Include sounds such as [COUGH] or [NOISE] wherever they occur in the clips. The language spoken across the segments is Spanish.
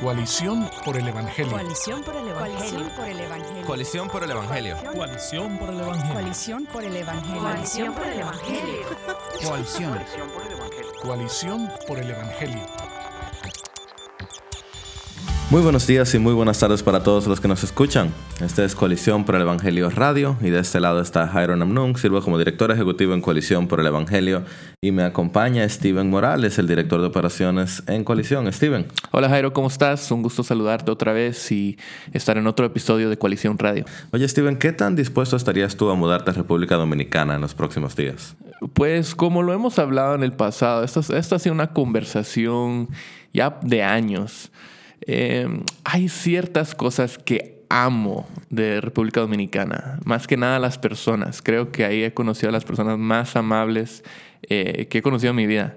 Coalición por el Evangelio. Coalición por el Evangelio. Coalición por el Evangelio. Coalición por el Evangelio. Coalición por el Evangelio. Coalición por el Evangelio. Coalición. Coalición por el Evangelio. Muy buenos días y muy buenas tardes para todos los que nos escuchan. Este es Coalición por el Evangelio Radio y de este lado está Jairo Namnung, sirvo como director ejecutivo en Coalición por el Evangelio y me acompaña Steven Morales, el director de operaciones en Coalición. Steven. Hola Jairo, ¿cómo estás? Un gusto saludarte otra vez y estar en otro episodio de Coalición Radio. Oye Steven, ¿qué tan dispuesto estarías tú a mudarte a República Dominicana en los próximos días? Pues como lo hemos hablado en el pasado, esta, esta ha sido una conversación ya de años. Eh, hay ciertas cosas que amo de República Dominicana, más que nada las personas. Creo que ahí he conocido a las personas más amables eh, que he conocido en mi vida.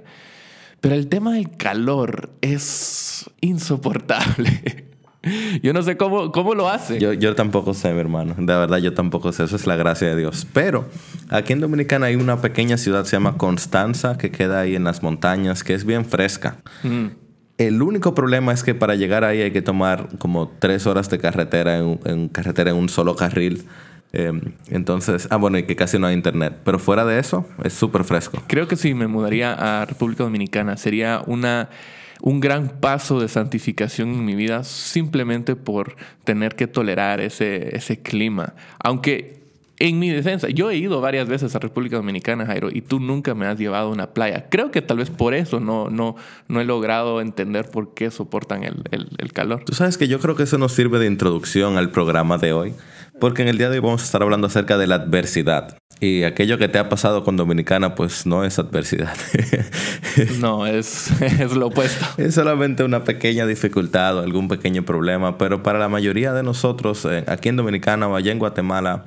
Pero el tema del calor es insoportable. [LAUGHS] Yo no sé cómo, cómo lo hace. Yo, yo tampoco sé, mi hermano. De verdad, yo tampoco sé. Eso es la gracia de Dios. Pero aquí en Dominicana hay una pequeña ciudad, se llama Constanza, que queda ahí en las montañas, que es bien fresca. Mm. El único problema es que para llegar ahí hay que tomar como tres horas de carretera en, carretera en un solo carril. Eh, entonces, ah, bueno, y que casi no hay internet. Pero fuera de eso, es súper fresco. Creo que si me mudaría a República Dominicana sería una, un gran paso de santificación en mi vida simplemente por tener que tolerar ese, ese clima. Aunque en mi defensa, yo he ido varias veces a República Dominicana, Jairo, y tú nunca me has llevado a una playa. Creo que tal vez por eso no, no, no he logrado entender por qué soportan el, el, el calor. Tú sabes que yo creo que eso nos sirve de introducción al programa de hoy, porque en el día de hoy vamos a estar hablando acerca de la adversidad. Y aquello que te ha pasado con Dominicana, pues no es adversidad. [LAUGHS] No, es, [LAUGHS] es lo opuesto. Es solamente una pequeña dificultad o algún pequeño problema, pero para la mayoría de nosotros, eh, aquí en Dominicana o allá en Guatemala,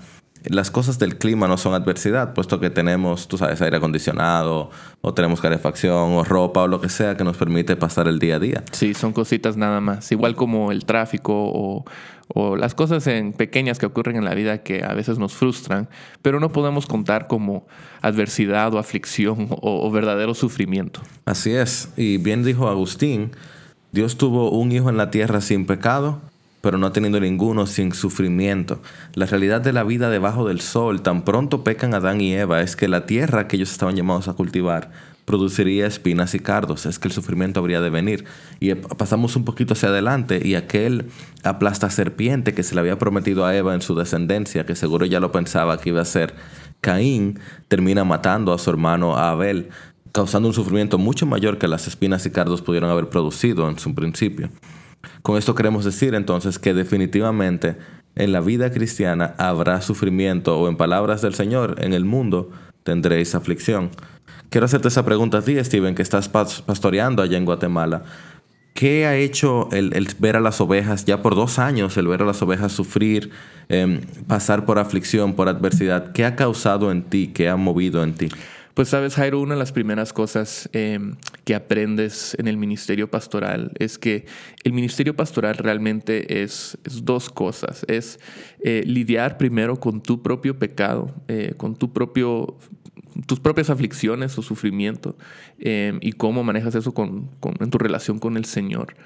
las cosas del clima no son adversidad, puesto que tenemos, tú sabes, aire acondicionado, o tenemos calefacción, o ropa, o lo que sea que nos permite pasar el día a día. Sí, son cositas nada más. Igual como el tráfico o, o las cosas en pequeñas que ocurren en la vida que a veces nos frustran, pero no podemos contar como adversidad o aflicción [LAUGHS] o, o verdadero sufrimiento. Así es, y bien dijo Agustín, Dios tuvo un hijo en la tierra sin pecado, pero no teniendo ninguno sin sufrimiento. La realidad de la vida debajo del sol, tan pronto pecan Adán y Eva, es que la tierra que ellos estaban llamados a cultivar produciría espinas y cardos, es que el sufrimiento habría de venir. Y pasamos un poquito hacia adelante y aquel aplasta serpiente que se le había prometido a Eva en su descendencia, que seguro ya lo pensaba que iba a ser Caín, termina matando a su hermano Abel, causando un sufrimiento mucho mayor que las espinas y cardos pudieron haber producido en su principio. Con esto queremos decir entonces que definitivamente en la vida cristiana habrá sufrimiento o en palabras del Señor, en el mundo tendréis aflicción. Quiero hacerte esa pregunta a ti, Steven, que estás pastoreando allá en Guatemala. ¿Qué ha hecho el, ver a las ovejas ya por dos años, el ver a las ovejas sufrir, eh, pasar por aflicción, por adversidad? ¿Qué ha causado en ti? ¿Qué ha movido en ti? Pues sabes, Jairo, una de las primeras cosas eh, que aprendes en el ministerio pastoral es que el ministerio pastoral realmente es, es dos cosas. Es eh, lidiar primero con tu propio pecado, eh, con tu propio tus propias aflicciones o sufrimiento eh, y cómo manejas eso con, con, en tu relación con el Señor.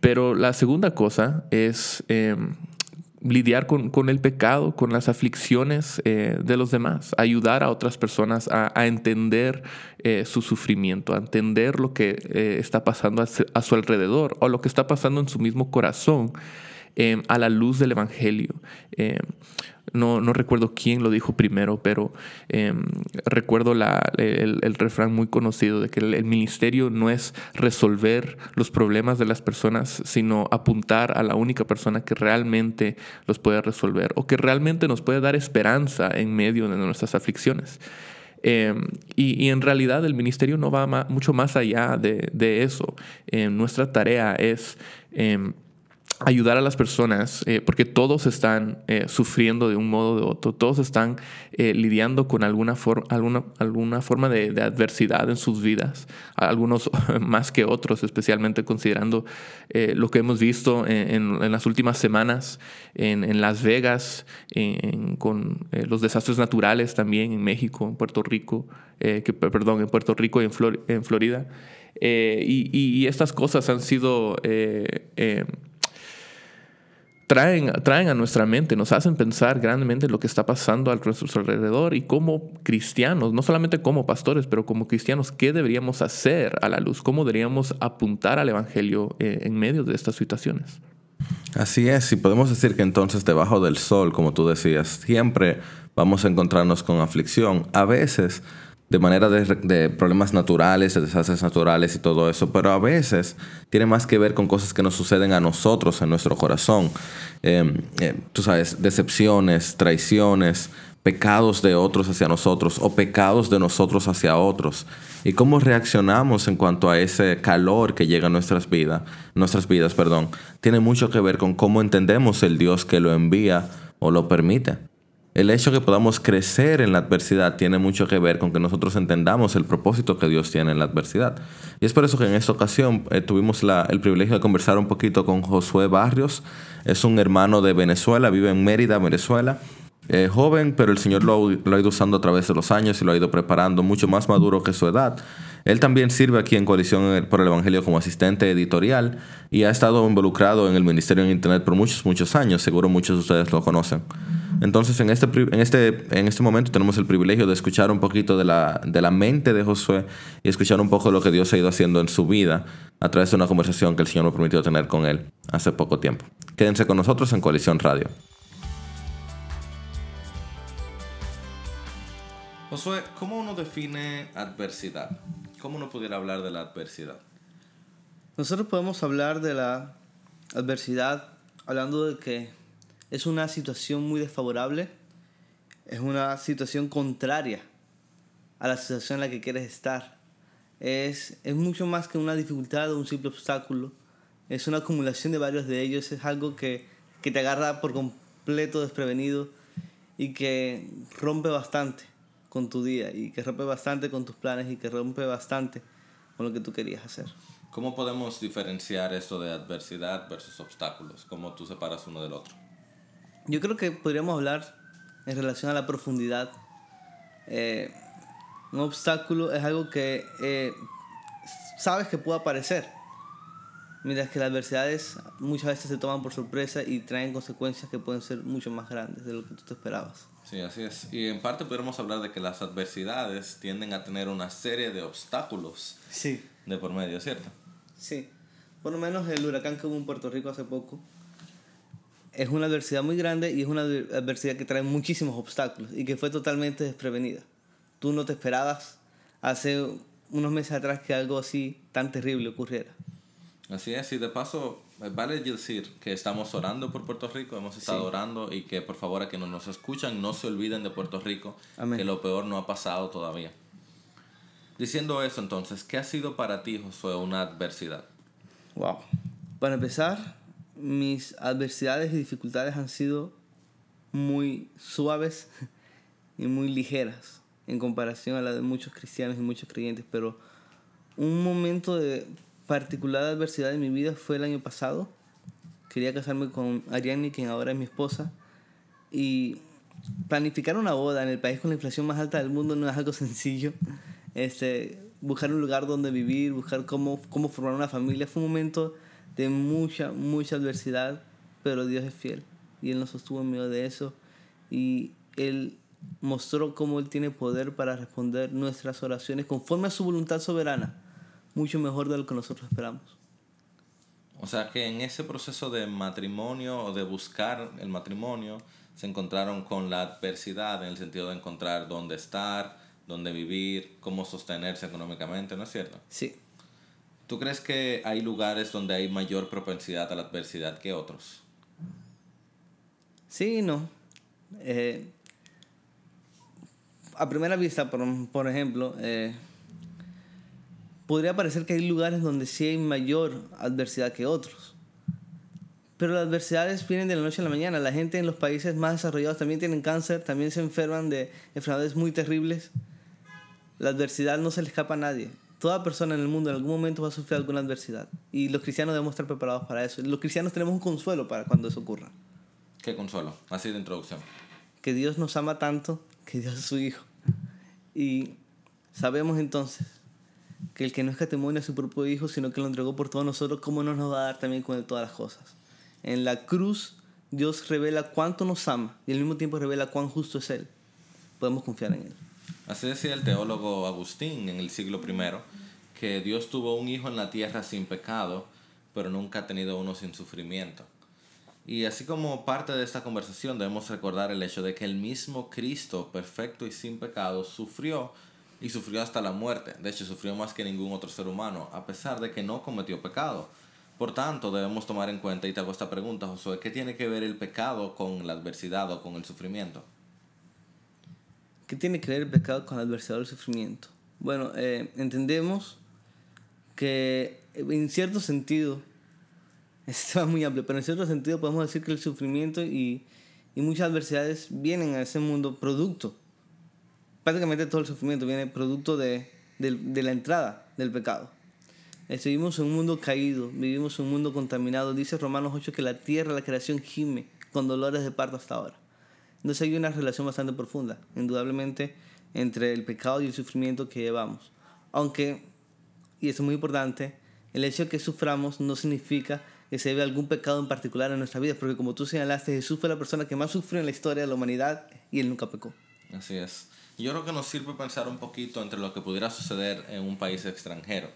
Pero la segunda cosa es lidiar con, con, el pecado, con las aflicciones de los demás, ayudar a otras personas a, entender su sufrimiento, a entender lo que está pasando a, su alrededor o lo que está pasando en su mismo corazón a la luz del Evangelio no, no recuerdo quién lo dijo primero, pero eh, recuerdo la, el, refrán muy conocido de que el, ministerio no es resolver los problemas de las personas, sino apuntar a la única persona que realmente los puede resolver o que realmente nos puede dar esperanza en medio de nuestras aflicciones. Y, en realidad el ministerio no va mucho más allá de, de eso. Nuestra tarea es ayudar a las personas, eh, porque todos están eh, sufriendo de un modo o de otro, todos están eh, lidiando con alguna, for alguna, alguna forma de, adversidad en sus vidas, algunos [LAUGHS] más que otros, especialmente considerando lo que hemos visto en, en, en las últimas semanas en, Las Vegas, con los desastres naturales también en México, en Puerto Rico, que, perdón, en Puerto Rico y en, Flor en Florida. Y estas cosas han sido... traen, traen a nuestra mente, nos hacen pensar grandemente en lo que está pasando a nuestro alrededor y como cristianos, no solamente como pastores, pero como cristianos, ¿qué deberíamos hacer a la luz? ¿Cómo deberíamos apuntar al Evangelio eh, en medio de estas situaciones? Así es, y podemos decir que entonces debajo del sol, como tú decías, siempre vamos a encontrarnos con aflicción, a veces de manera de, problemas naturales, de desastres naturales y todo eso, pero a veces tiene más que ver con cosas que nos suceden a nosotros en nuestro corazón. Eh, eh, tú sabes, decepciones, traiciones, pecados de otros hacia nosotros o pecados de nosotros hacia otros. Y cómo reaccionamos en cuanto a ese calor que llega a nuestras vidas, nuestras vidas, perdón, tiene mucho que ver con cómo entendemos el Dios que lo envía o lo permite. El hecho que podamos crecer en la adversidad tiene mucho que ver con que nosotros entendamos el propósito que Dios tiene en la adversidad. Y es por eso que en esta ocasión eh, tuvimos el privilegio de conversar un poquito con Josué Barrios. Es un hermano de Venezuela, vive en Mérida, Venezuela. Eh, joven, pero el Señor lo, lo ha ido usando a través de los años y lo ha ido preparando mucho más maduro que su edad. Él también sirve aquí en Coalición por el Evangelio como asistente editorial y ha estado involucrado en el ministerio en Internet por muchos, muchos años. Seguro muchos de ustedes lo conocen. Entonces, en este, en este, en este momento tenemos el privilegio de escuchar un poquito de la, de la mente de Josué y escuchar un poco lo que Dios ha ido haciendo en su vida a través de una conversación que el Señor me permitió tener con él hace poco tiempo. Quédense con nosotros en Coalición Radio. Josué, ¿cómo uno define adversidad? ¿Cómo uno pudiera hablar de la adversidad? Nosotros podemos hablar de la adversidad hablando de que es una situación muy desfavorable, es una situación contraria a la situación en la que quieres estar. Es, es mucho más que una dificultad o un simple obstáculo, es una acumulación de varios de ellos, es algo que, que te agarra por completo desprevenido y que rompe bastante con tu día y que rompe bastante con tus planes y que rompe bastante con lo que tú querías hacer. ¿Cómo podemos diferenciar esto de adversidad versus obstáculos? ¿Cómo tú separas uno del otro? Yo creo que podríamos hablar en relación a la profundidad. Eh, un obstáculo es algo que eh, sabes que puede aparecer, mientras que las adversidades muchas veces se toman por sorpresa y traen consecuencias que pueden ser mucho más grandes de lo que tú te esperabas. Sí, así es. Y en parte podemos hablar de que las adversidades tienden a tener una serie de obstáculos Sí. de por medio, ¿cierto? Sí. Por lo menos el huracán que hubo en Puerto Rico hace poco es una adversidad muy grande y es una adversidad que trae muchísimos obstáculos y que fue totalmente desprevenida. Tú no te esperabas hace unos meses atrás que algo así tan terrible ocurriera. Así es, y de paso, eh, vale decir que estamos orando por Puerto Rico, hemos estado Sí. orando y que por favor a quienes nos escuchan no se olviden de Puerto Rico, Amén. que lo peor no ha pasado todavía. Diciendo eso entonces, ¿qué ha sido para ti, Josué, una adversidad? Wow. Para empezar, mis adversidades y dificultades han sido muy suaves [LAUGHS] y muy ligeras en comparación a la de muchos cristianos y muchos creyentes, pero un momento de particular adversidad en mi vida fue el año pasado. Quería casarme con Ariane, quien ahora es mi esposa, y planificar una boda en el país con la inflación más alta del mundo no es algo [LAUGHS] sencillo. Este, buscar un lugar donde vivir, buscar cómo, cómo formar una familia, fue un momento de mucha, mucha adversidad, pero Dios es fiel y Él nos sostuvo en medio de eso y Él mostró cómo Él tiene poder para responder nuestras oraciones conforme a su voluntad soberana, mucho mejor de lo que nosotros esperamos. O sea que en ese proceso de matrimonio o de buscar el matrimonio, se encontraron con la adversidad en el sentido de encontrar dónde estar, dónde vivir, cómo sostenerse económicamente, ¿no es cierto? Sí, ¿Tú crees que hay lugares donde hay mayor propensidad a la adversidad que otros? Sí no. Eh, a primera vista, por, por ejemplo, eh, podría parecer que hay lugares donde sí hay mayor adversidad que otros. Pero las adversidades vienen de la noche a la mañana. La gente en los países más desarrollados también tienen cáncer, también se enferman de enfermedades muy terribles. La adversidad no se le escapa a nadie. Toda persona en el mundo en algún momento va a sufrir alguna adversidad. Y los cristianos debemos estar preparados para eso. Los cristianos tenemos un consuelo para cuando eso ocurra. Qué consuelo, así de introducción. que Dios nos ama tanto que Dios es su Hijo. Y sabemos entonces que el que no escatimó a su propio Hijo, sino que lo entregó por todos nosotros, ¿cómo no nos va a dar también con él todas las cosas? En la cruz Dios revela cuánto nos ama y al mismo tiempo revela cuán justo es Él. Podemos confiar en Él. Así decía el teólogo Agustín en el siglo I, que Dios tuvo un hijo en la tierra sin pecado, pero nunca ha tenido uno sin sufrimiento. Y así como parte de esta conversación debemos recordar el hecho de que el mismo Cristo, perfecto y sin pecado, sufrió y sufrió hasta la muerte. De hecho, sufrió más que ningún otro ser humano, a pesar de que no cometió pecado. Por tanto, debemos tomar en cuenta, y te hago esta pregunta, Josué, ¿qué tiene que ver el pecado con la adversidad o con el sufrimiento? ¿Qué tiene que ver el pecado con la adversidad o el sufrimiento? Bueno, eh, entendemos que en cierto sentido, [LAUGHS] este muy amplio, pero en cierto sentido podemos decir que el sufrimiento y, y muchas adversidades vienen a ese mundo producto. Prácticamente todo el sufrimiento viene producto de, de, de la entrada del pecado. Vivimos en un mundo caído, vivimos en un mundo contaminado. Dice Romanos 8 que la tierra, la creación gime con dolores de parto hasta ahora. Entonces hay una relación bastante profunda, indudablemente, entre el pecado y el sufrimiento que llevamos. Aunque, y eso es muy importante, el hecho de que suframos no significa que se debe algún pecado en particular en nuestra vida, porque como tú señalaste, Jesús fue la persona que más sufrió en la historia de la humanidad y él nunca pecó. Así es. Yo creo que nos sirve pensar un poquito entre lo que pudiera suceder en un país extranjero.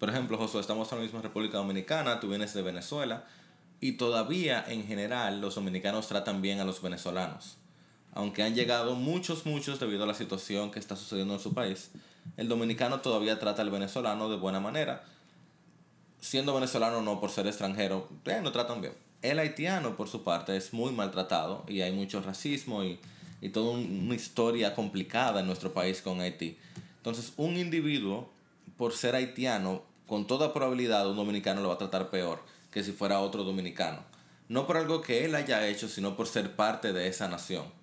Por ejemplo, Josué, estamos ahora mismo en República Dominicana, tú vienes de Venezuela y todavía en general los dominicanos tratan bien a los venezolanos. Aunque han llegado muchos, muchos debido a la situación que está sucediendo en su país, el dominicano todavía trata al venezolano de buena manera. Siendo venezolano no por ser extranjero, eh, no tratan bien. El haitiano, por su parte, es muy maltratado y hay mucho racismo y, y toda una historia complicada en nuestro país con Haití. Entonces, un individuo por ser haitiano, con toda probabilidad un dominicano lo va a tratar peor que si fuera otro dominicano. No por algo que él haya hecho, sino por ser parte de esa nación.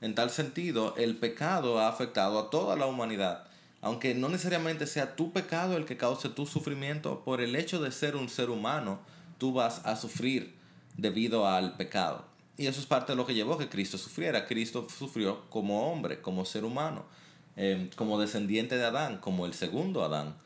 En tal sentido, el pecado ha afectado a toda la humanidad. Aunque no necesariamente sea tu pecado el que cause tu sufrimiento, por el hecho de ser un ser humano, tú vas a sufrir debido al pecado. Y eso es parte de lo que llevó a que Cristo sufriera. Cristo sufrió como hombre, como ser humano. Em, como descendiente de Adán, como el segundo Adán,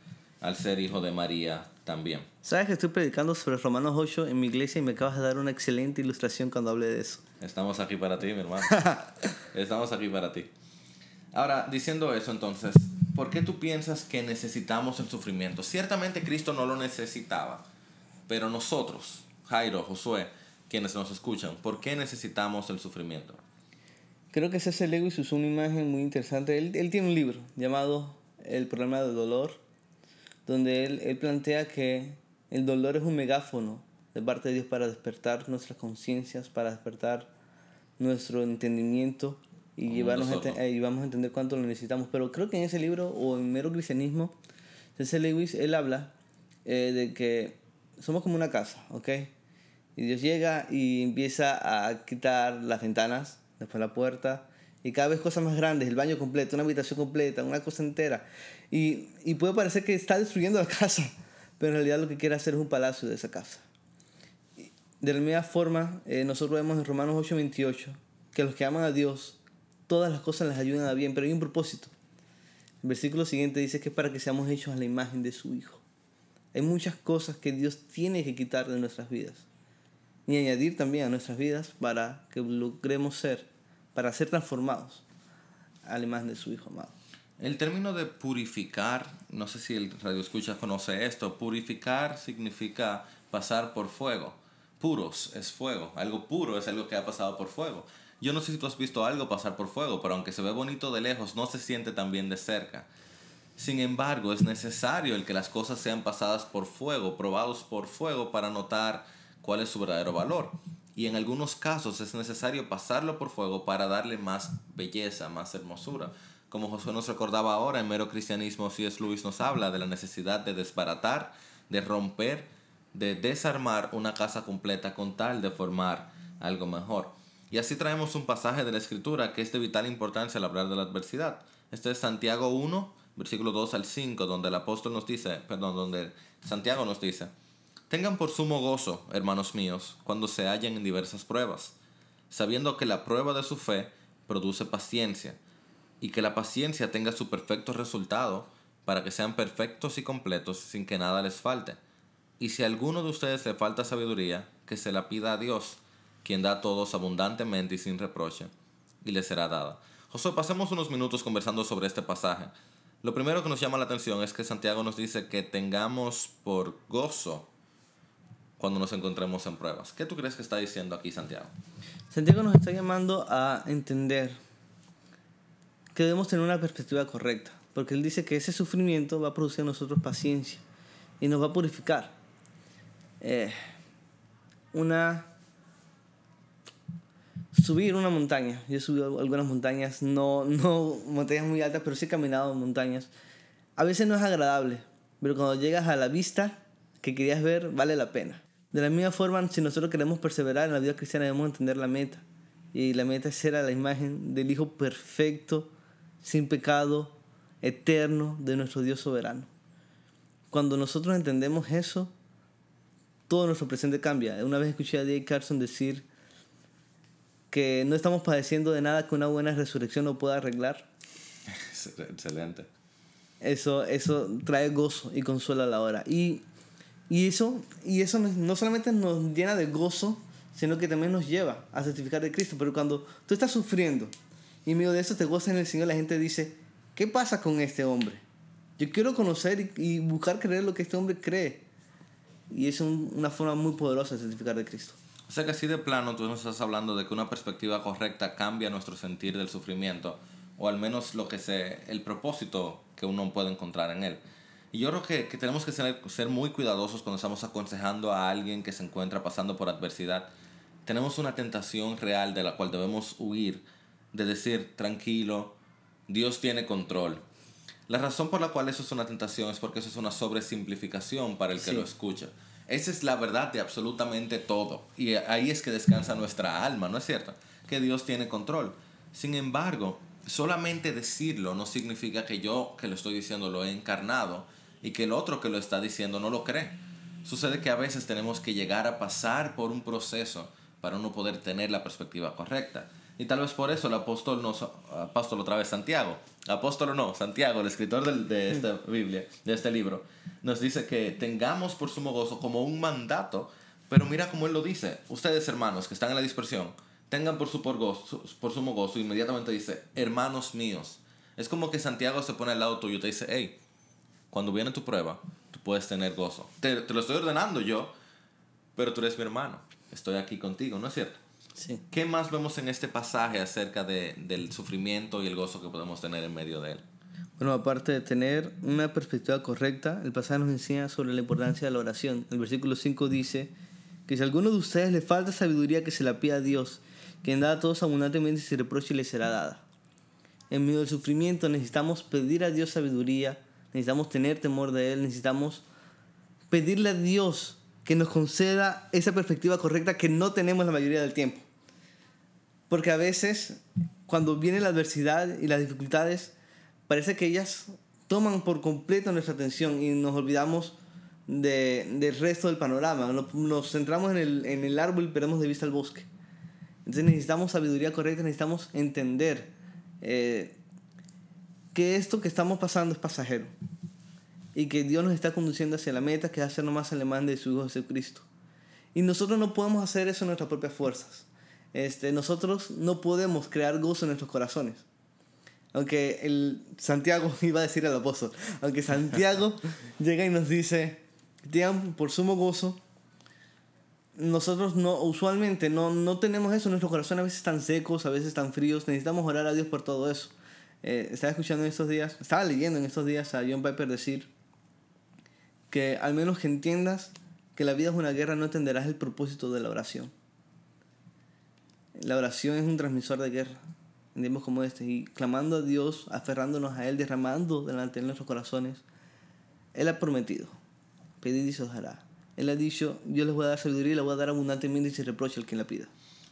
al ser hijo de María también. Sabes que estoy predicando sobre Romanos 8 en mi iglesia y me acabas de dar una excelente ilustración cuando hablé de eso. Estamos aquí para ti, mi hermano. [LAUGHS] Estamos aquí para ti. Ahora, diciendo eso entonces, ¿por qué tú piensas que necesitamos el sufrimiento? Ciertamente Cristo no lo necesitaba, pero nosotros, Jairo, Josué, quienes nos escuchan, ¿por qué necesitamos el sufrimiento? Creo que C.S. Lewis usó una imagen muy interesante. Él, él, tiene un libro llamado El problema del dolor, donde él, él plantea que el dolor es un megáfono de parte de Dios para despertar nuestras conciencias, para despertar nuestro entendimiento y llevarnos a, y vamos a entender cuánto lo necesitamos. Pero creo que en ese libro o en mero cristianismo, C.S. Lewis, él habla eh, de que somos como una casa, ¿ok? Y Dios llega y empieza a quitar las ventanas después la puerta, y cada vez cosas más grandes, el baño completo, una habitación completa, una cosa entera. Y, y puede parecer que está destruyendo la [LAUGHS] casa, pero en realidad lo que quiere hacer es un palacio de esa casa. De la misma forma, eh, nosotros vemos en Romanos 8:28 que los que aman a Dios, todas las cosas les ayudan a bien, pero hay un propósito. El versículo siguiente dice que es para que seamos hechos a la imagen de su Hijo. Hay muchas cosas que Dios tiene que quitar de nuestras vidas y añadir también a nuestras vidas para que logremos ser para ser transformados al imagen de su Hijo amado. El término de purificar, no sé si el radio escucha conoce esto, purificar significa pasar por fuego. Puros es fuego, algo puro es algo que ha pasado por fuego. Yo no sé si tú has visto algo pasar por fuego, pero aunque se ve bonito de lejos, no se siente tan bien de cerca. Sin embargo, es necesario el que las cosas sean pasadas por fuego, probados por fuego para notar cuál es su verdadero valor y en algunos casos es necesario pasarlo por fuego para darle más belleza, más hermosura. Como Josué nos recordaba ahora, en Mero Cristianismo, C.S. Lewis nos habla de la necesidad de desbaratar, de romper, de desarmar una casa completa con tal de formar algo mejor. Y así traemos un pasaje de la Escritura que es de vital importancia al hablar de la adversidad. Este es Santiago 1, versículo 2 al 5, donde el apóstol nos dice, perdón, donde Santiago nos dice, Tengan por sumo gozo, hermanos míos, cuando se hallen en diversas pruebas, sabiendo que la prueba de su fe produce paciencia, y que la paciencia tenga su perfecto resultado para que sean perfectos y completos sin que nada les falte. Y si a alguno de ustedes le falta sabiduría, que se la pida a Dios, quien da a todos abundantemente y sin reproche, y le será dada. Josué, pasemos unos minutos conversando sobre este pasaje. Lo primero que nos llama la atención es que Santiago nos dice que tengamos por gozo cuando nos encontremos en pruebas. ¿Qué tú crees que está diciendo aquí Santiago? Santiago nos está llamando a entender que debemos tener una perspectiva correcta, porque él dice que ese sufrimiento va a producir en nosotros paciencia y nos va a purificar. Eh, una subir una montaña. Yo he subido algunas montañas, no, no montañas muy altas, pero sí he caminado en montañas. A veces no es agradable, pero cuando llegas a la vista que querías ver, vale la pena. De la misma forma, si nosotros queremos perseverar en la vida cristiana, debemos entender la meta. Y la meta es ser a la imagen del Hijo perfecto, sin pecado, eterno de nuestro Dios soberano. Cuando nosotros entendemos eso, todo nuestro presente cambia. Una vez escuché a Dave Carson decir que no estamos padeciendo de nada que una buena resurrección no pueda arreglar. [LAUGHS] Excelente. Eso, eso trae gozo y consuela a la hora. Y, y eso, y eso no solamente nos llena de gozo, sino que también nos lleva a certificar de Cristo. Pero cuando tú estás sufriendo y en medio de eso te gozas en el Señor, la gente dice, ¿qué pasa con este hombre? Yo quiero conocer y, buscar creer lo que este hombre cree. Y es un, una forma muy poderosa de certificar de Cristo. O sea que así de plano tú nos estás hablando de que una perspectiva correcta cambia nuestro sentir del sufrimiento, o al menos lo que se, el propósito que uno puede encontrar en él. Y yo creo que, que tenemos que ser, ser muy cuidadosos cuando estamos aconsejando a alguien que se encuentra pasando por adversidad. Tenemos una tentación real de la cual debemos huir, de decir, tranquilo, Dios tiene control. La razón por la cual eso es una tentación es porque eso es una sobresimplificación para el que Sí. lo escucha. Esa es la verdad de absolutamente todo. Y ahí es que descansa nuestra alma, ¿no es cierto? Que Dios tiene control. Sin embargo, solamente decirlo no significa que yo que lo estoy diciendo lo he encarnado y que el otro que lo está diciendo no lo cree. Sucede que a veces tenemos que llegar a pasar por un proceso para uno poder tener la perspectiva correcta. Y tal vez por eso el apóstol nos, apóstol otra vez Santiago, apóstol no, Santiago, el escritor del- de esta [LAUGHS] Biblia, de este libro, nos dice que tengamos por sumo gozo como un mandato, pero mira cómo él lo dice, ustedes hermanos que están en la dispersión, tengan por, su por, gozo, por sumo gozo, inmediatamente dice, hermanos míos. Es como que Santiago se pone al lado tuyo y te dice, hey, cuando viene tu prueba, tú puedes tener gozo. Te, te lo estoy ordenando yo, pero tú eres mi hermano, estoy aquí contigo, ¿no es cierto? Sí. ¿Qué más vemos en este pasaje acerca de, del sufrimiento y el gozo que podemos tener en medio de él? Bueno, aparte de tener una perspectiva correcta, el pasaje nos enseña sobre la importancia de la oración. El versículo 5 dice que si a alguno de ustedes le falta sabiduría, que se la pida a Dios, quien da a todos abundantemente y sin reproche le será dada. En medio del sufrimiento necesitamos pedir a Dios sabiduría, necesitamos tener temor de Él, necesitamos pedirle a Dios que nos conceda esa perspectiva correcta que no tenemos la mayoría del tiempo. Porque a veces, cuando viene la adversidad y las dificultades, parece que ellas toman por completo nuestra atención y nos olvidamos de- del resto del panorama. Nos, nos centramos en el, en el árbol y perdemos de vista el bosque. Entonces necesitamos sabiduría correcta, necesitamos entender eh, que esto que estamos pasando es pasajero y que Dios nos está conduciendo hacia la meta que es hacernos más alemán de su Hijo Jesucristo. Y nosotros no podemos hacer eso en nuestras propias fuerzas. Este, nosotros no podemos crear gozo en nuestros corazones. Aunque el Santiago [LAUGHS] iba a decir al apóstol, aunque Santiago [LAUGHS] llega y nos dice, tengan por sumo gozo, nosotros no, usualmente no, no tenemos eso, nuestros corazones a veces están secos, a veces están fríos, necesitamos orar a Dios por todo eso. Eh, estaba escuchando en estos días, estaba leyendo en estos días a John Piper decir que al menos que entiendas que la vida es una guerra, no entenderás el propósito de la oración. La oración es un transmisor de guerra, en tiempos como este, y clamando a Dios, aferrándonos a Él, derramando delante de nuestros corazones, Él ha prometido, pedid y se os dará. Él ha dicho, yo les voy a dar sabiduría y le voy a dar abundantemente y sin reproche al quien la pida.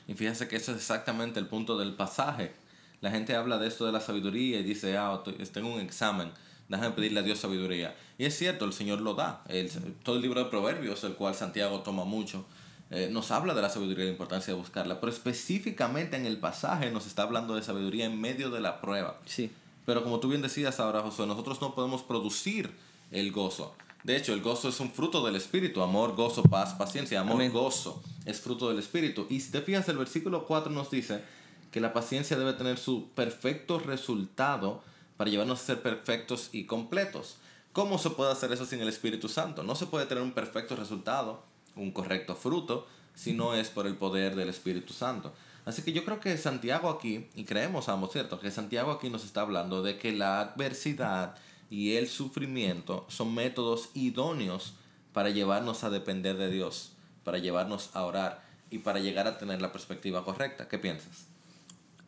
Y fíjense que eso es exactamente el punto del pasaje. La gente habla de esto de la sabiduría y dice, ah, estoy- tengo un examen, déjame pedirle a Dios sabiduría. Y es cierto, el Señor lo da. El- todo el libro de Proverbios, el cual Santiago toma mucho, eh, nos habla de la sabiduría y la importancia de buscarla. Pero específicamente en el pasaje nos está hablando de sabiduría en medio de la prueba. Sí. Pero como tú bien decías ahora, Josué, nosotros no podemos producir el gozo. De hecho, el gozo es un fruto del Espíritu. Amor, gozo, paz, paciencia. Amor, Amén. gozo es fruto del Espíritu. Y si te fijas, el versículo 4 nos dice que la paciencia debe tener su perfecto resultado para llevarnos a ser perfectos y completos. ¿Cómo se puede hacer eso sin el Espíritu Santo? No se puede tener un perfecto resultado, un correcto fruto, si no es por el poder del Espíritu Santo. Así que yo creo que Santiago aquí, y creemos ambos, ¿cierto? Que Santiago aquí nos está hablando de que la adversidad y el sufrimiento son métodos idóneos para llevarnos a depender de Dios, para llevarnos a orar y para llegar a tener la perspectiva correcta. ¿Qué piensas?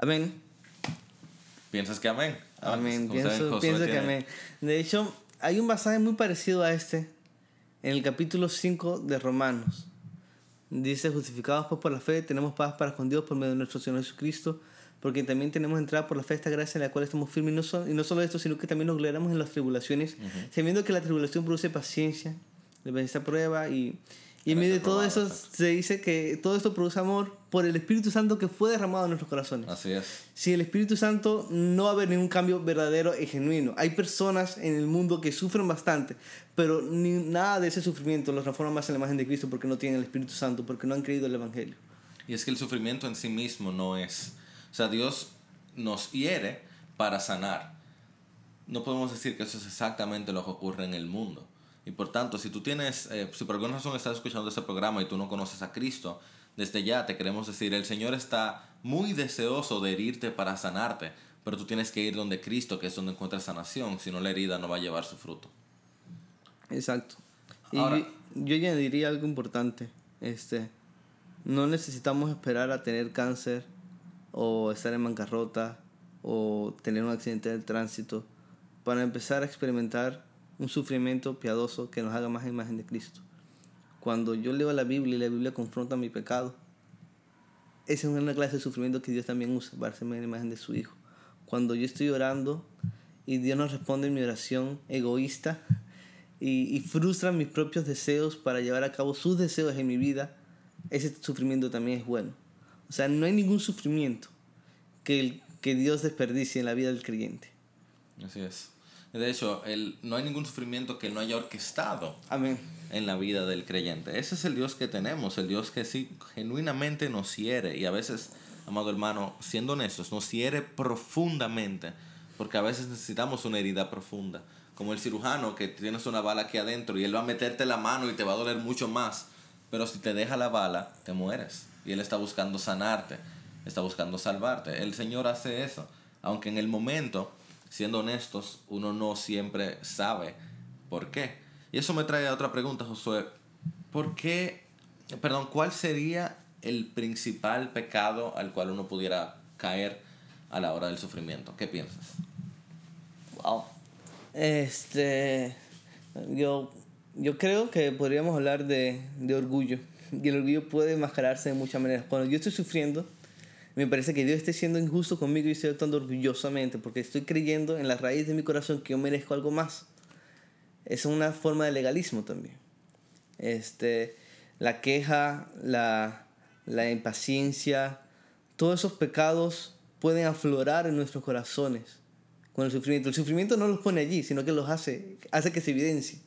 Amén. ¿Piensas que amén? Ah, Amén. como saben, Pienso, pienso que amén. De hecho, hay un pasaje muy parecido a este en el capítulo 5 de Romanos. Dice, justificados pues por la fe, tenemos paz para con Dios por medio de nuestro Señor Jesucristo, porque también tenemos entrada por la fe esta gracia en la cual estamos firmes. Y no, so- y no solo esto, sino que también nos gloriamos en las tribulaciones, sabiendo que la tribulación produce paciencia, esta prueba, y, y en medio de todo eso se dice que todo esto produce amor por el Espíritu Santo que fue derramado en nuestros corazones. Así es. Sin el Espíritu Santo no va a haber ningún cambio verdadero y genuino. Hay personas en el mundo que sufren bastante, pero ni nada de ese sufrimiento los transforma más en la imagen de Cristo porque no tienen el Espíritu Santo, porque no han creído el Evangelio. Y es que el sufrimiento en sí mismo no es. O sea, Dios nos hiere para sanar. No podemos decir que eso es exactamente lo que ocurre en el mundo. Y por tanto, si tú tienes, eh, si por alguna razón estás escuchando este programa y tú no conoces a Cristo, desde ya te queremos decir, el Señor está muy deseoso de herirte para sanarte, pero tú tienes que ir donde Cristo, que es donde encuentras sanación, si no la herida no va a llevar su fruto. Exacto. Y Ahora- yo ya diría algo importante. Este, no necesitamos esperar a tener cáncer o estar en bancarrota o tener un accidente de tránsito para empezar a experimentar un sufrimiento piadoso que nos haga más imagen de Cristo. Cuando yo leo la Biblia y la Biblia confronta mi pecado, esa es una clase de sufrimiento que Dios también usa para hacerme la imagen de su Hijo. Cuando yo estoy orando y Dios no responde mi oración egoísta y, y frustra mis propios deseos para llevar a cabo sus deseos en mi vida, ese sufrimiento también es bueno. O sea, no hay ningún sufrimiento que, el- que Dios desperdicie en la vida del creyente. Así es. De hecho, el, no hay ningún sufrimiento que Él no haya orquestado Amén. en la vida del creyente. Ese es el Dios que tenemos, el Dios que sí genuinamente nos hiere y a veces, amado hermano, siendo honestos, nos hiere profundamente, porque a veces necesitamos una herida profunda, como el cirujano que tienes una bala aquí adentro y él va a meterte la mano y te va a doler mucho más, pero si te deja la bala, te mueres y él está buscando sanarte, está buscando salvarte. El Señor hace eso, aunque en el momento, siendo honestos, uno no siempre sabe por qué. Y eso me trae a otra pregunta, Josué. ¿Por qué, perdón, cuál sería el principal pecado al cual uno pudiera caer a la hora del sufrimiento? ¿Qué piensas? Wow. Este, yo, yo creo que podríamos hablar de, de orgullo. Y el orgullo puede enmascararse de muchas maneras. Cuando yo estoy sufriendo, me parece que Dios esté siendo injusto conmigo y estoy actuando orgullosamente porque estoy creyendo en la raíz de mi corazón que yo merezco algo más. Es una forma de legalismo también. Este, la queja, la, la impaciencia, todos esos pecados pueden aflorar en nuestros corazones con el sufrimiento. El sufrimiento no los pone allí, sino que los hace, hace que se evidencien.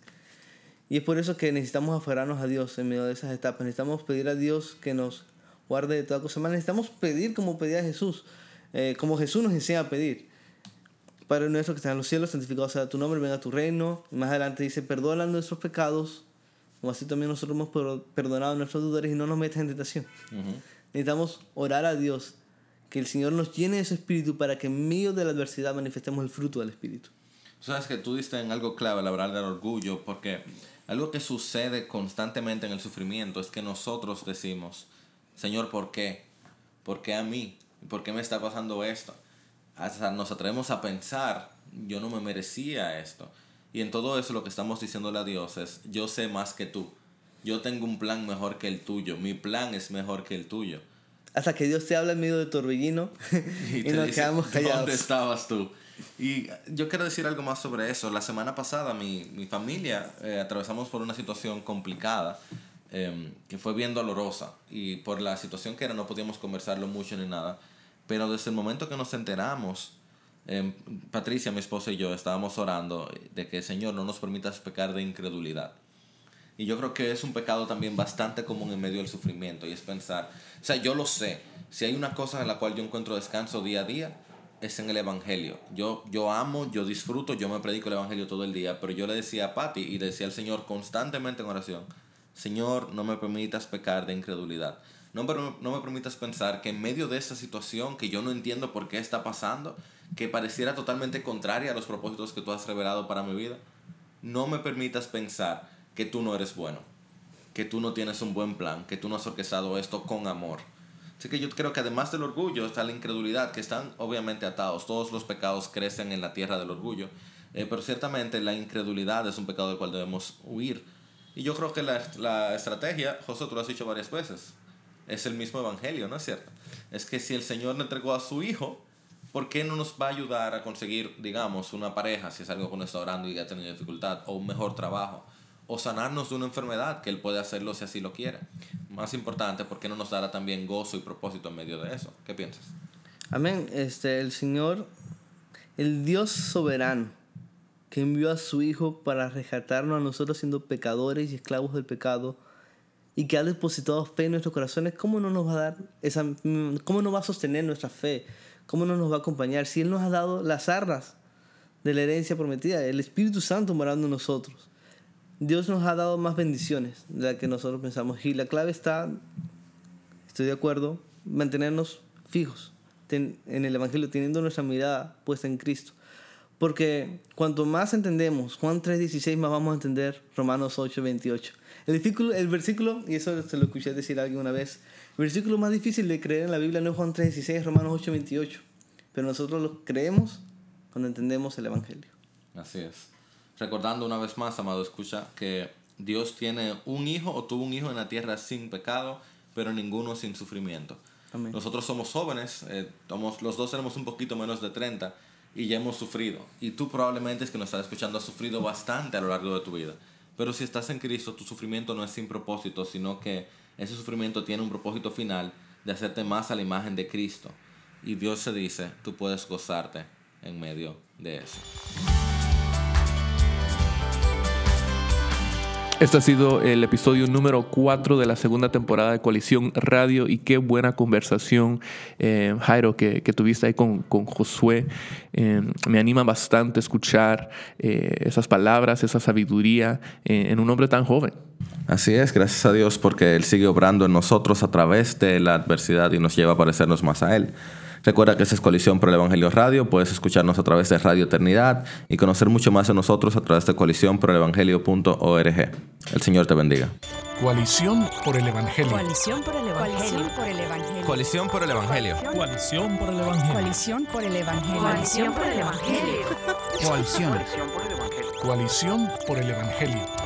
Y es por eso que necesitamos aferrarnos a Dios en medio de esas etapas. Necesitamos pedir a Dios que nos guarde de toda cosa mala. Necesitamos pedir como pedía Jesús, eh, como Jesús nos enseña a pedir. Padre nuestro que estás en los cielos, santificado sea tu nombre, venga tu reino. Y más adelante dice, perdona nuestros pecados, como así también nosotros hemos per- perdonado nuestros deudores y no nos metas en tentación. Necesitamos orar a Dios, que el Señor nos llene de su espíritu para que en medio de la adversidad manifestemos el fruto del espíritu. Sabes que tú diste en algo clave al hablar del orgullo, porque algo que sucede constantemente en el sufrimiento es que nosotros decimos, Señor, ¿por qué? ¿Por qué a mí? ¿Por qué me está pasando esto? Hasta nos atrevemos a pensar, yo no me merecía esto. Y en todo eso lo que estamos diciéndole a Dios es, yo sé más que tú. Yo tengo un plan mejor que el tuyo. Mi plan es mejor que el tuyo. Hasta que Dios te habla en medio de torbellino [LAUGHS] y, te nos dice, quedamos callados. ¿Dónde estabas tú? Y yo quiero decir algo más sobre eso. La semana pasada mi, mi familia eh, atravesamos por una situación complicada eh, que fue bien dolorosa y por la situación que era no podíamos conversarlo mucho ni nada. Pero desde el momento que nos enteramos Em, Patricia, mi esposa y yo estábamos orando de que Señor no nos permitas pecar de incredulidad. Y yo creo que es un pecado también bastante común en medio del sufrimiento y es pensar, o sea, yo lo sé, si hay una cosa en la cual yo encuentro descanso día a día, es en el Evangelio. Yo, yo amo, yo disfruto, yo me predico el Evangelio todo el día, pero yo le decía a Patti y decía al Señor constantemente en oración, Señor, no me permitas pecar de incredulidad. No, no me permitas pensar que en medio de esta situación que yo no entiendo por qué está pasando, que pareciera totalmente contraria a los propósitos que tú has revelado para mi vida, no me permitas pensar que tú no eres bueno, que tú no tienes un buen plan, que tú no has orquestado esto con amor. Así que yo creo que además del orgullo está la incredulidad, que están obviamente atados. Todos los pecados crecen en la tierra del orgullo, eh, pero ciertamente la incredulidad es un pecado del cual debemos huir. Y yo creo que la, la estrategia, José, tú lo has dicho varias veces, es el mismo evangelio, ¿no es cierto? Es que si el Señor le entregó a su Hijo, ¿por qué no nos va a ayudar a conseguir, digamos, una pareja, si es algo que uno está orando y ha tenido dificultad, o un mejor trabajo, o sanarnos de una enfermedad, que Él puede hacerlo si así lo quiere? Más importante, ¿por qué no nos dará también gozo y propósito en medio de eso? ¿Qué piensas? Amén. Este, el Señor, el Dios soberano, que envió a su Hijo para rescatarnos a nosotros siendo pecadores y esclavos del pecado, y que ha depositado fe en nuestros corazones, ¿cómo no nos va a dar esa, cómo no va a sostener nuestra fe? ¿Cómo no nos va a acompañar? Si Él nos ha dado las arras de la herencia prometida, el Espíritu Santo morando en nosotros. Dios nos ha dado más bendiciones de las que nosotros pensamos. Y la clave está, estoy de acuerdo, mantenernos fijos en el Evangelio, teniendo nuestra mirada puesta en Cristo. Porque cuanto más entendemos Juan 3.16, más vamos a entender Romanos 8.28. El versículo, el versículo, y eso se lo escuché decir a alguien una vez, el versículo más difícil de creer en la Biblia no es Juan 3.16, es Romanos 8.28. Pero nosotros lo creemos cuando entendemos el Evangelio. Así es. Recordando una vez más, amado, escucha que Dios tiene un hijo o tuvo un hijo en la tierra sin pecado, pero ninguno sin sufrimiento. Amén. Nosotros somos jóvenes, eh, somos, los dos tenemos un poquito menos de 30 y ya hemos sufrido. Y tú probablemente es que nos estás escuchando, has sufrido bastante a lo largo de tu vida. Pero si estás en Cristo, tu sufrimiento no es sin propósito, sino que ese sufrimiento tiene un propósito final de hacerte más a la imagen de Cristo. Y Dios se dice, tú puedes gozarte en medio de eso. Este ha sido el episodio número 4 de la segunda temporada de Coalición Radio y qué buena conversación, eh, Jairo, que, tuviste ahí con, con Josué. Eh, me anima bastante escuchar eh, esas palabras, esa sabiduría en un hombre tan joven. Así es, gracias a Dios porque Él sigue obrando en nosotros a través de la adversidad y nos lleva a parecernos más a Él. Recuerda que esta es Coalición por el Evangelio Radio. Puedes escucharnos a través de Radio Eternidad y conocer mucho más de nosotros a través de coalición por el evangelio.org. El Señor te bendiga. Coalición por el Evangelio. Coalición por el Evangelio. Coalición por el Evangelio. Coalición por el Evangelio. Coalición por el Evangelio. Coalición por el Evangelio. Coalición. Coalición por el Evangelio.